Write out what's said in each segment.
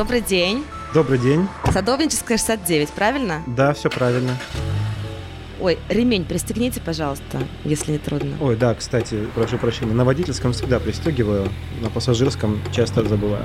Добрый день. Добрый день. Садовническая 69, правильно? Да, все правильно. Ой, ремень пристегните, пожалуйста, если не трудно. Ой, да, кстати, прошу прощения. На водительском всегда пристегиваю, на пассажирском часто забываю.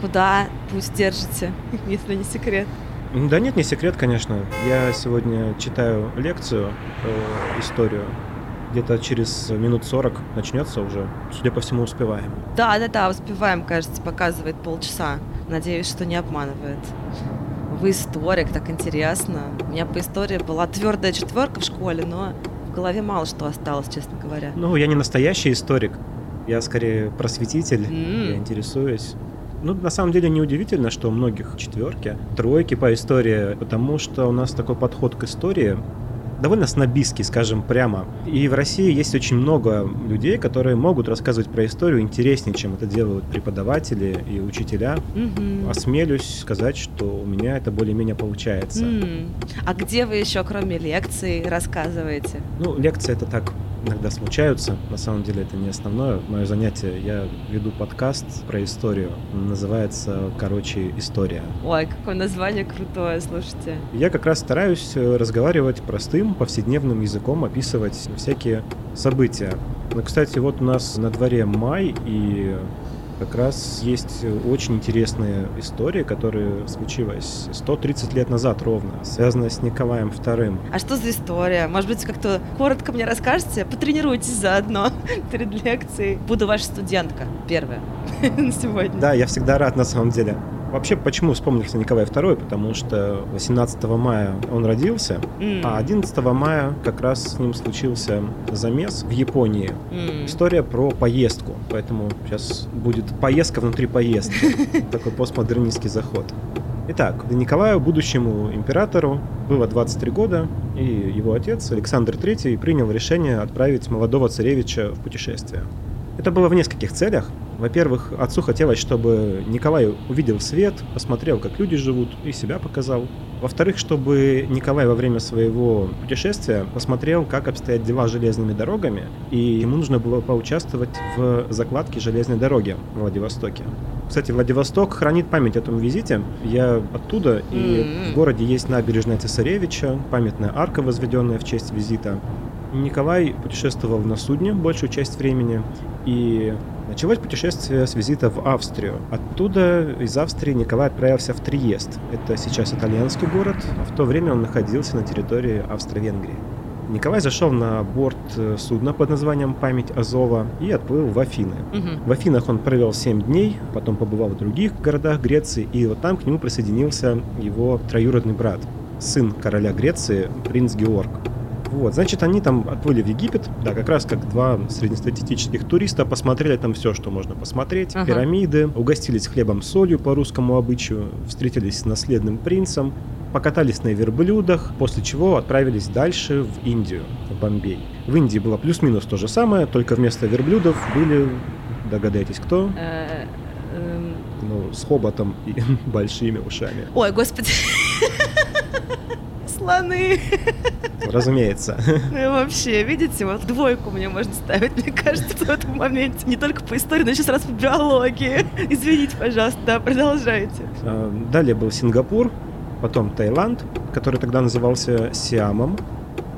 Куда путь держите, если не секрет? Да нет, не секрет, конечно. Я сегодня читаю лекцию про историю. Где-то через минут 40 начнется уже. Судя по всему, успеваем. Да, да, да, успеваем, кажется, показывает полчаса. Надеюсь, что не обманывает. Вы историк, так интересно. У меня по истории была твердая четверка в школе, но в голове мало что осталось, честно говоря. Ну, я не настоящий историк. Я скорее просветитель. М. Я интересуюсь. Ну, на самом деле, неудивительно, что у многих четверки, тройки по истории, потому что у нас такой подход к истории довольно снобистский, скажем прямо. И в России есть очень много людей, которые могут рассказывать про историю интереснее, чем это делают преподаватели и учителя. Мгм. Осмелюсь сказать, что у меня это более-менее получается. М. А где вы еще, кроме лекций, рассказываете? Ну, лекции это так иногда случаются. На самом деле это не основное мое занятие. Я веду подкаст про историю. Он Называется, короче, «История». Ой, какое название крутое, слушайте. Я как раз стараюсь э, разговаривать простым, повседневным языком, описывать всякие события. Ну, кстати, вот у нас на дворе май, и как раз есть очень интересная история, которая случилась 130 лет назад ровно, связанная с Николаем II. А что за история? Может быть, как-то коротко мне расскажете? Потренируйтесь заодно перед лекцией. Буду ваша студентка первая на сегодня. Да, я всегда рад на самом деле. Вообще, почему вспомнился Николай II? Потому что 18 мая он родился, М. а 11 мая как раз с ним случился замес в Японии. М. История про поездку, поэтому сейчас будет поездка внутри поездки. Такой постмодернистский заход. Итак, Николаю, будущему императору, было 23 года, и его отец, Александр III, принял решение отправить молодого царевича в путешествие. Это было в нескольких целях. Во-первых, отцу хотелось, чтобы Николай увидел свет, посмотрел, как люди живут, и себя показал. Во-вторых, чтобы Николай во время своего путешествия посмотрел, как обстоят дела с железными дорогами, и ему нужно было поучаствовать в закладке железной дороги в Владивостоке. Кстати, Владивосток хранит память о том визите. Я оттуда, и М. в городе есть набережная Цесаревича, памятная арка, возведенная в честь визита. Николай путешествовал на судне большую часть времени, и началось путешествие с визита в Австрию. Оттуда, из Австрии, Николай отправился в Триест. Это сейчас итальянский город, а в то время он находился на территории Австро-Венгрии. Николай зашел на борт э, судна под названием «Память Азова» и отплыл в Афины. Мгм. В Афинах он провел 7 дней, потом побывал в других городах Греции, и вот там к нему присоединился его троюродный брат, сын короля Греции, принц Георг. Вот, значит, они там отплыли в Египет, да, как раз как два среднестатистических туриста, посмотрели там все, что можно посмотреть, Ага. пирамиды, угостились хлебом с солью по русскому обычаю, встретились с наследным принцем, покатались на верблюдах, после чего отправились дальше в Индию, в Бомбей. В Индии было плюс-минус то же самое, только вместо верблюдов были, догадайтесь, кто? Э, эм, Ну, с хоботом и большими ушами. Ой, господи. Слоны. Разумеется. Ну и вообще, видите, вот двойку мне можно ставить, мне кажется, в этом моменте. Не только по истории, но еще сразу по биологии. Извините, пожалуйста, да, продолжайте. А, Далее был Сингапур, потом Таиланд, который тогда назывался Сиамом.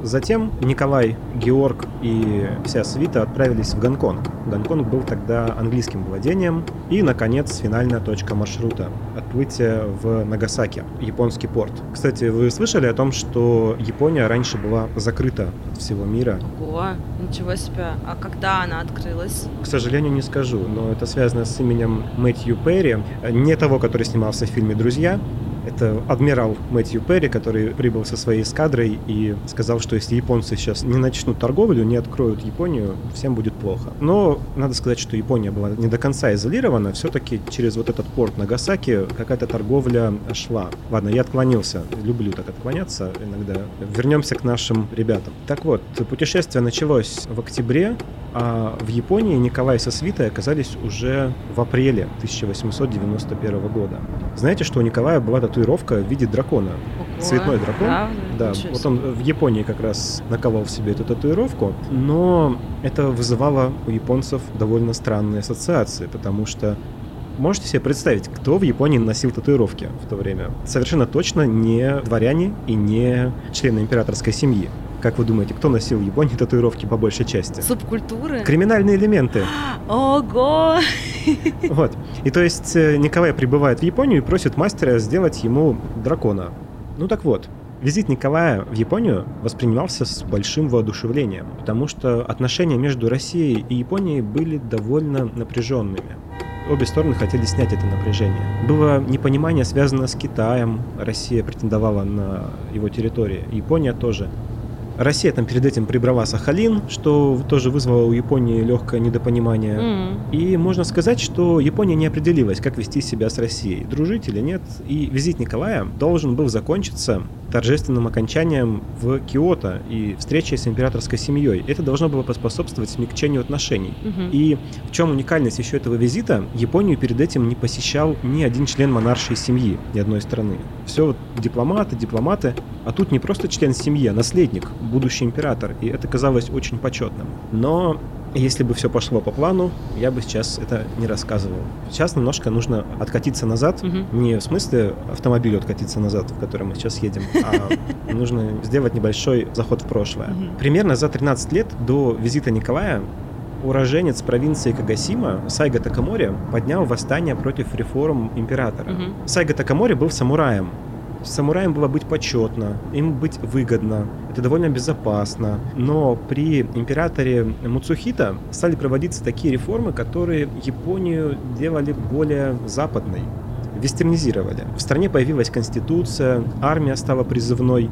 Затем Николай, Георг и вся свита отправились в Гонконг. Гонконг был тогда английским владением. И, наконец, финальная точка маршрута – отплытие в Нагасаки, японский порт. Кстати, вы слышали о том, что Япония раньше была закрыта от всего мира? Ого, ничего себе. А когда она открылась? К сожалению, не скажу, но это связано с именем Мэтью Перри, не того, который снимался в фильме «Друзья», это адмирал Мэтью Перри, который прибыл со своей эскадрой и сказал, что если японцы сейчас не начнут торговлю, не откроют Японию, всем будет плохо. Но надо сказать, что Япония была не до конца изолирована, все-таки через вот этот порт Нагасаки какая-то торговля шла. Ладно, я отклонился, люблю так отклоняться иногда. Вернемся к нашим ребятам. Так вот, путешествие началось в октябре, а в Японии Николай со свитой оказались уже в апреле 1891 года. Знаете, что у Николая была татуировка в виде дракона? Ого, Цветной дракон? правда? Да, Ничего вот он в Японии как раз наковал в себе эту татуировку, но это вызывало у японцев довольно странные ассоциации, потому что можете себе представить, кто в Японии носил татуировки в то время? Совершенно точно не дворяне и не члены императорской семьи. Как вы думаете, кто носил в Японии татуировки по большей части? Субкультуры? Криминальные элементы. Ого! Вот. И то есть э, Николай прибывает в Японию и просит мастера сделать ему дракона. Ну так вот, Визит Николая в Японию воспринимался с большим воодушевлением, потому что отношения между Россией и Японией были довольно напряженными. Обе стороны хотели снять это напряжение. Было непонимание, связанное с Китаем. Россия претендовала на его территории. Япония тоже. Россия там перед этим прибрала Сахалин, что тоже вызвало у Японии легкое недопонимание. М. И можно сказать, что Япония не определилась, как вести себя с Россией, дружить или нет. И визит Николая должен был закончиться торжественным окончанием в Киото и встречей с императорской семьей. Это должно было поспособствовать смягчению отношений. Мгм. И в чем уникальность еще этого визита? Японию перед этим не посещал ни один член монаршей семьи ни одной страны. Все вот дипломаты, дипломаты, а тут не просто член семьи, а наследник, будущий император. И это казалось очень почетным. Но если бы все пошло по плану, я бы сейчас это не рассказывал. Сейчас немножко нужно откатиться назад. Мгм. Не в смысле автомобилю откатиться назад, в котором мы сейчас едем, а нужно сделать небольшой заход в прошлое. Примерно за 13 лет до визита Николая уроженец провинции Кагасима Сайга Такамори поднял восстание против реформ императора. Мгм. Сайга Такамори был самураем. Самураем было быть почетно, им быть выгодно, это довольно безопасно. Но при императоре Муцухита стали проводиться такие реформы, которые Японию делали более западной, вестернизировали. В стране появилась конституция, армия стала призывной,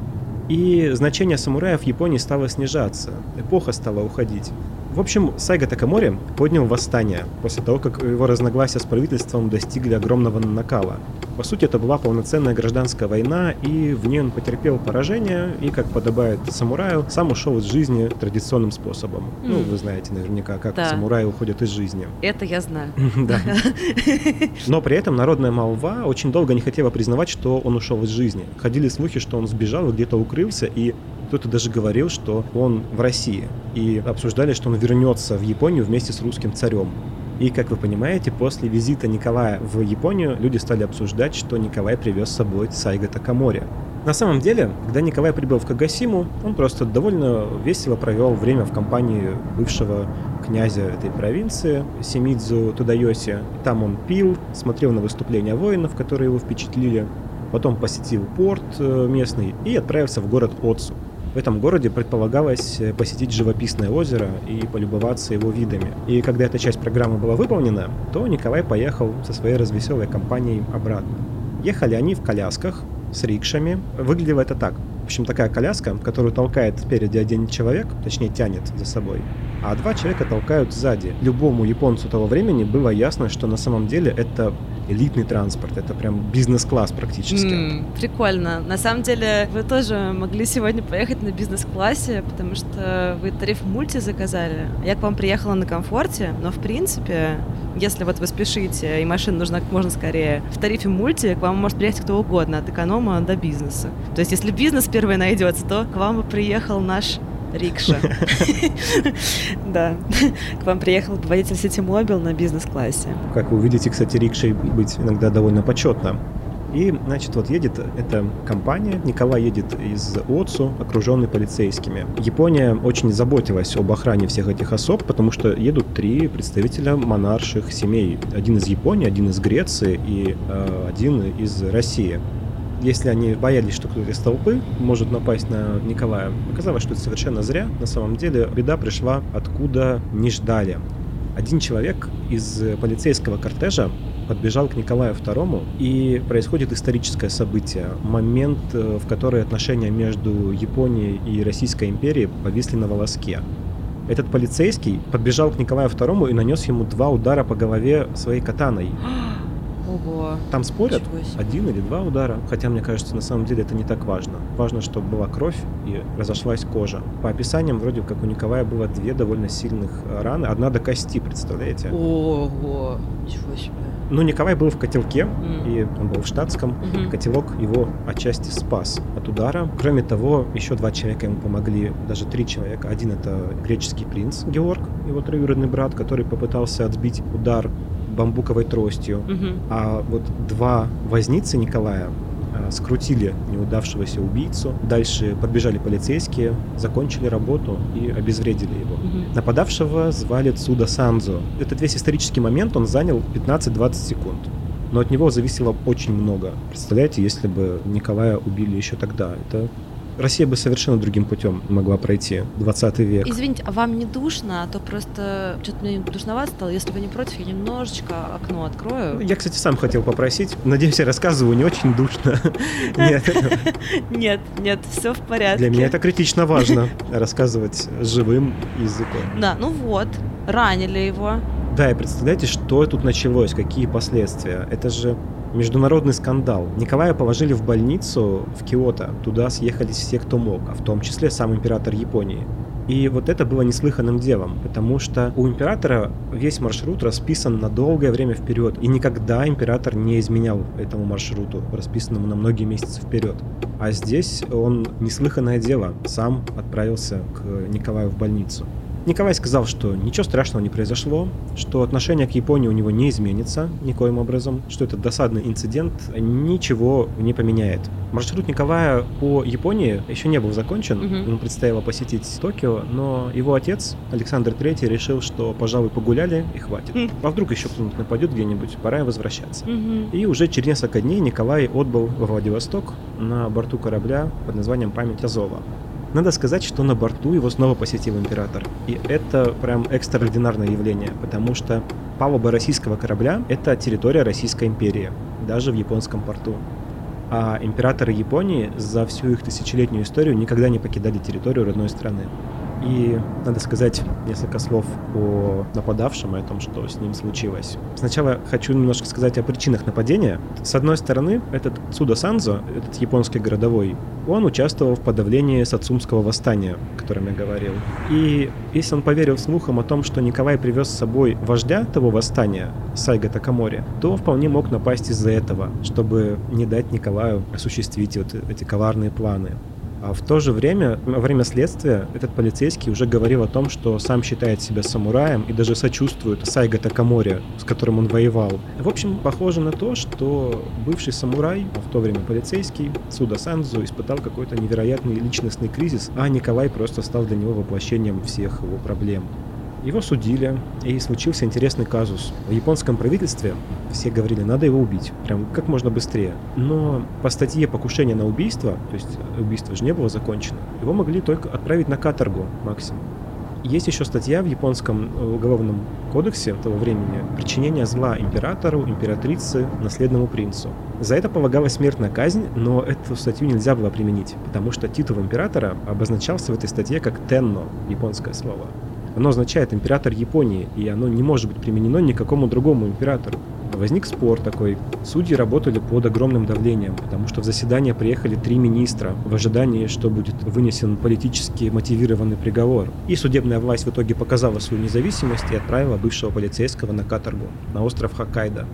и значение самураев в Японии стало снижаться, эпоха стала уходить. В общем, Сайга Такамори поднял восстание после того, как его разногласия с правительством достигли огромного накала. По сути, это была полноценная гражданская война, и в ней он потерпел поражение, и, как подобает самураю, сам ушел из жизни традиционным способом. Ну, М. вы знаете наверняка, как Да. самураи уходят из жизни. Это я знаю. Да. Но при этом народная молва очень долго не хотела признавать, что он ушел из жизни. Ходили слухи, что он сбежал и где-то укрылся, и кто-то даже говорил, что он в России. И обсуждали, что он вернется в Японию вместе с русским царем. И, как вы понимаете, после визита Николая в Японию люди стали обсуждать, что Николай привез с собой Сайга Такамори. На самом деле, когда Николай прибыл в Кагасиму, он просто довольно весело провел время в компании бывшего князя этой провинции, Семидзу Тудайоси. Там он пил, смотрел на выступления воинов, которые его впечатлили, потом посетил порт э, местный и отправился в город Отсу. В этом городе предполагалось э, посетить живописное озеро и полюбоваться его видами. И когда эта часть программы была выполнена, то Николай поехал со своей развеселой компанией обратно. Ехали они в колясках с рикшами. Выглядело это так. В общем, такая коляска, которую толкает спереди один человек, точнее тянет за собой, а два человека толкают сзади. Любому японцу того времени было ясно, что на самом деле это элитный транспорт, это прям бизнес-класс практически. М, Прикольно. На самом деле, вы тоже могли сегодня поехать на бизнес-классе, потому что вы тариф мульти заказали. Я к вам приехала на комфорте, но в принципе, если вот вы спешите и машина нужна как можно скорее, в тарифе мульти к вам может приехать кто угодно, от эконома до бизнеса. То есть, если бизнес первый найдется, то к вам и приехал наш рикша. Да. К вам приехал водитель Сити Мобил на бизнес-классе. Как вы увидите, кстати, рикшей быть иногда довольно почетно. И, значит, вот едет эта компания, Николай едет из Отсу, окруженный полицейскими. Япония очень заботилась об охране всех этих особ, потому что едут три представителя монарших семей. Один из Японии, один из Греции и э, один из России. Если они боялись, что кто-то из толпы может напасть на Николая, оказалось, что это совершенно зря. На самом деле беда пришла откуда не ждали. Один человек из полицейского кортежа подбежал к Николаю II, и происходит историческое событие. Момент, э, в который отношения между Японией и Российской империей повисли на волоске. Этот полицейский подбежал к Николаю II и нанес ему два удара по голове своей катаной. Ого. Там спорят, один или два удара, хотя мне кажется, на самом деле это не так важно. Важно, чтобы была кровь и разошлась кожа. По описаниям, вроде как у Николая было две довольно сильных э, раны, одна до кости, представляете? Ого. Ничего себе. Ну, Николай был в котелке, М. и он был в штатском. Мгм. Котелок его отчасти спас от удара. Кроме того, еще два человека ему помогли, даже три человека. Один это греческий принц Георг, его троюродный брат, который попытался отбить удар бамбуковой тростью. Мгм. А вот два возницы Николая э, скрутили неудавшегося убийцу. Дальше подбежали полицейские, закончили работу и обезвредили его. Мгм. Нападавшего звали Цуда Санзо. Этот весь исторический момент он занял 15-20 секунд. Но от него зависело очень много. Представляете, если бы Николая убили еще тогда, это Россия бы совершенно другим путем могла пройти. 20 век. Извините, а вам не душно? А то просто что-то мне душновато стало. Если вы не против, я немножечко окно открою. Я, кстати, сам хотел попросить. Надеюсь, я рассказываю не очень душно. Нет, Нет, нет, все в порядке. для меня это критично важно. Рассказывать живым языком. Да, ну вот, ранили его. Да, и представляете, что тут началось, какие последствия. Это же международный скандал. Николая положили в больницу в Киото. Туда съехались все, кто мог, а в том числе сам император Японии. И вот это было неслыханным делом, потому что у императора весь маршрут расписан на долгое время вперед, и никогда император не изменял этому маршруту, расписанному на многие месяцы вперед. А здесь он неслыханное дело, сам отправился к Николаю в больницу. Николай сказал, что ничего страшного не произошло, что отношение к Японии у него не изменится никоим образом, что этот досадный инцидент ничего не поменяет. Маршрут Николая по Японии еще не был закончен, Мгм. ему предстояло посетить Токио, но его отец, Александр III, решил, что, пожалуй, погуляли и хватит. Хм. А вдруг еще кто-нибудь нападет где-нибудь, пора возвращаться. Мгм. И уже через несколько дней Николай отбыл во Владивосток на борту корабля под названием «Память Азова». Надо сказать, что на борту его снова посетил император. И это прям экстраординарное явление, потому что палуба российского корабля — это территория Российской империи, даже в японском порту. А императоры Японии за всю их тысячелетнюю историю никогда не покидали территорию родной страны. И надо сказать несколько слов о нападавшем и о том, что с ним случилось. Сначала хочу немножко сказать о причинах нападения. С одной стороны, этот Цуда Санзо, этот японский городовой, он участвовал в подавлении Сацумского восстания, о котором я говорил. И если он поверил слухам о том, что Николай привез с собой вождя того восстания, Сайга Такамори, то вполне мог напасть из-за этого, чтобы не дать Николаю осуществить вот эти коварные планы. А в то же время, во время следствия, этот полицейский уже говорил о том, что сам считает себя самураем и даже сочувствует Сайга Такамори, с которым он воевал. В общем, похоже на то, что бывший самурай, а в то время полицейский, Суда Санзу, испытал какой-то невероятный личностный кризис, а Николай просто стал для него воплощением всех его проблем. Его судили, и случился интересный казус. В японском правительстве все говорили, надо его убить, прям как можно быстрее. Но по статье покушения на убийство, то есть убийство же не было закончено, его могли только отправить на каторгу максимум. Есть еще статья в японском э, уголовном кодексе того времени «Причинение зла императору, императрице, наследному принцу». За это полагалась смертная казнь, но эту статью нельзя было применить, потому что титул императора обозначался в этой статье как «тенно» — японское слово. Оно означает император Японии, и оно не может быть применено никакому другому императору. Возник спор такой. Судьи работали под огромным давлением, потому что в заседание приехали три министра в ожидании, что будет вынесен политически мотивированный приговор. И судебная власть в итоге показала свою независимость и отправила бывшего полицейского на каторгу, на остров Хоккайдо.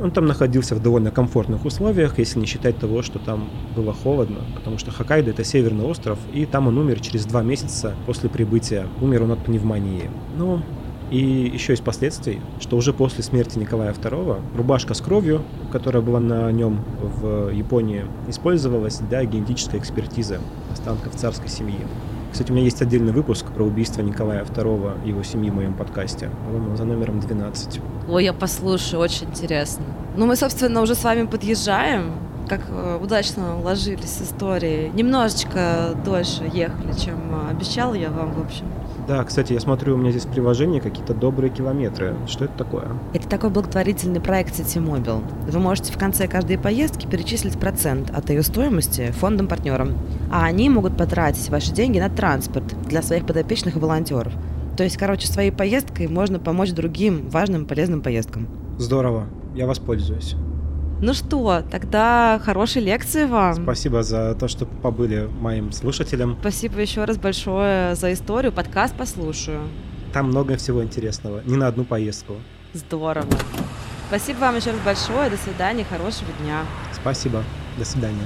Он там находился в довольно комфортных условиях, если не считать того, что там было холодно, потому что Хоккайдо это северный остров, и там он умер через два месяца после прибытия. Умер он от пневмонии. Ну, и еще из последствий, что уже после смерти Николая II рубашка с кровью, которая была на нем в Японии, использовалась для генетической экспертизы останков царской семьи. Кстати, у меня есть отдельный выпуск про убийство Николая II его семьи в моем подкасте, по-моему, за номером 12. Ой, я послушаю, очень интересно. Ну, мы, собственно, уже с вами подъезжаем. Как э, удачно уложились истории. Немножечко дольше ехали, чем э, обещала я вам, в общем. Да, кстати, я смотрю, у меня здесь приложение какие-то добрые километры. Что это такое? Это такой благотворительный проект Ситимобил. Вы можете в конце каждой поездки перечислить процент от ее стоимости фондам-партнерам. А они могут потратить ваши деньги на транспорт для своих подопечных и волонтеров. То есть, короче, своей поездкой можно помочь другим важным полезным поездкам. Здорово, я воспользуюсь. Ну что, тогда хорошей лекции вам. Спасибо за то, что побыли моим слушателям. Спасибо еще раз большое за историю. Подкаст послушаю. Там много всего интересного, не на одну поездку. Здорово. Спасибо вам еще раз большое. До свидания. Хорошего дня. Спасибо. До свидания.